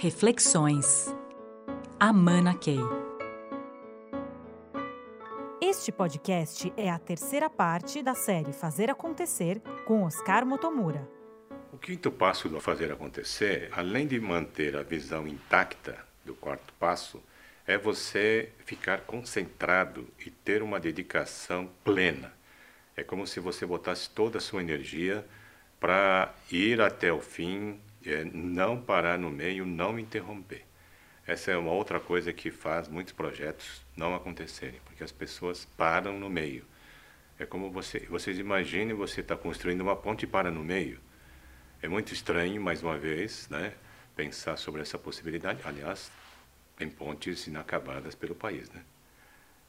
Reflexões. Amana Key. Este podcast é a terceira parte da série Fazer Acontecer com Oscar Motomura. O quinto passo do fazer acontecer, além de manter a visão intacta do quarto passo, é você ficar concentrado e ter uma dedicação plena. É como se você botasse toda a sua energia para ir até o fim, é, não parar no meio, não interromper. Essa é uma outra coisa que faz muitos projetos não acontecerem, porque as pessoas param no meio. É como você, vocês imaginem você está construindo uma ponte e para no meio. É muito estranho, mais uma vez, né, pensar sobre essa possibilidade. Aliás, tem pontes inacabadas pelo país, né?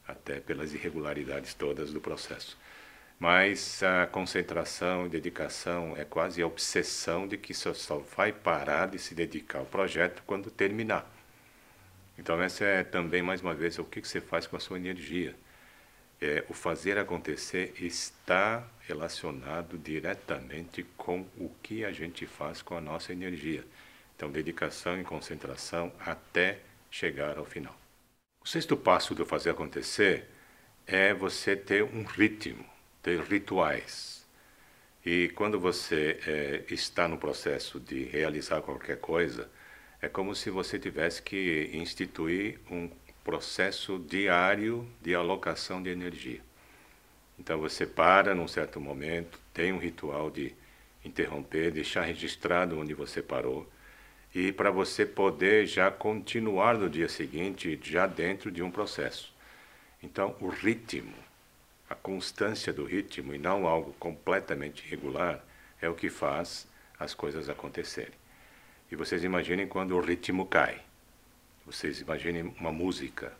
até pelas irregularidades todas do processo. Mas a concentração e dedicação é quase a obsessão de que só, só vai parar de se dedicar ao projeto quando terminar. Então, essa é também, mais uma vez, o que você faz com a sua energia. É, o fazer acontecer está relacionado diretamente com o que a gente faz com a nossa energia. Então, dedicação e concentração até chegar ao final. O sexto passo do fazer acontecer é você ter um ritmo ter rituais. E quando você é, está no processo de realizar qualquer coisa, é como se você tivesse que instituir um processo diário de alocação de energia. Então você para num certo momento, tem um ritual de interromper, deixar registrado onde você parou, e para você poder já continuar no dia seguinte, já dentro de um processo. Então, o ritmo a constância do ritmo e não algo completamente irregular é o que faz as coisas acontecerem. E vocês imaginem quando o ritmo cai. Vocês imaginem uma música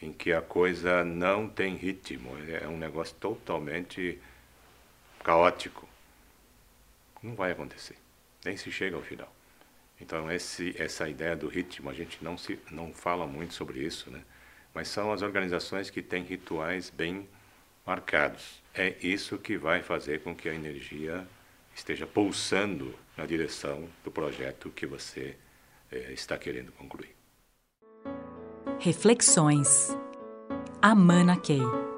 em que a coisa não tem ritmo, é um negócio totalmente caótico. Não vai acontecer, nem se chega ao final. Então esse, essa ideia do ritmo, a gente não, se, não fala muito sobre isso, né? mas são as organizações que têm rituais bem marcados. É isso que vai fazer com que a energia esteja pulsando na direção do projeto que você é, está querendo concluir. Reflexões. Amana Key.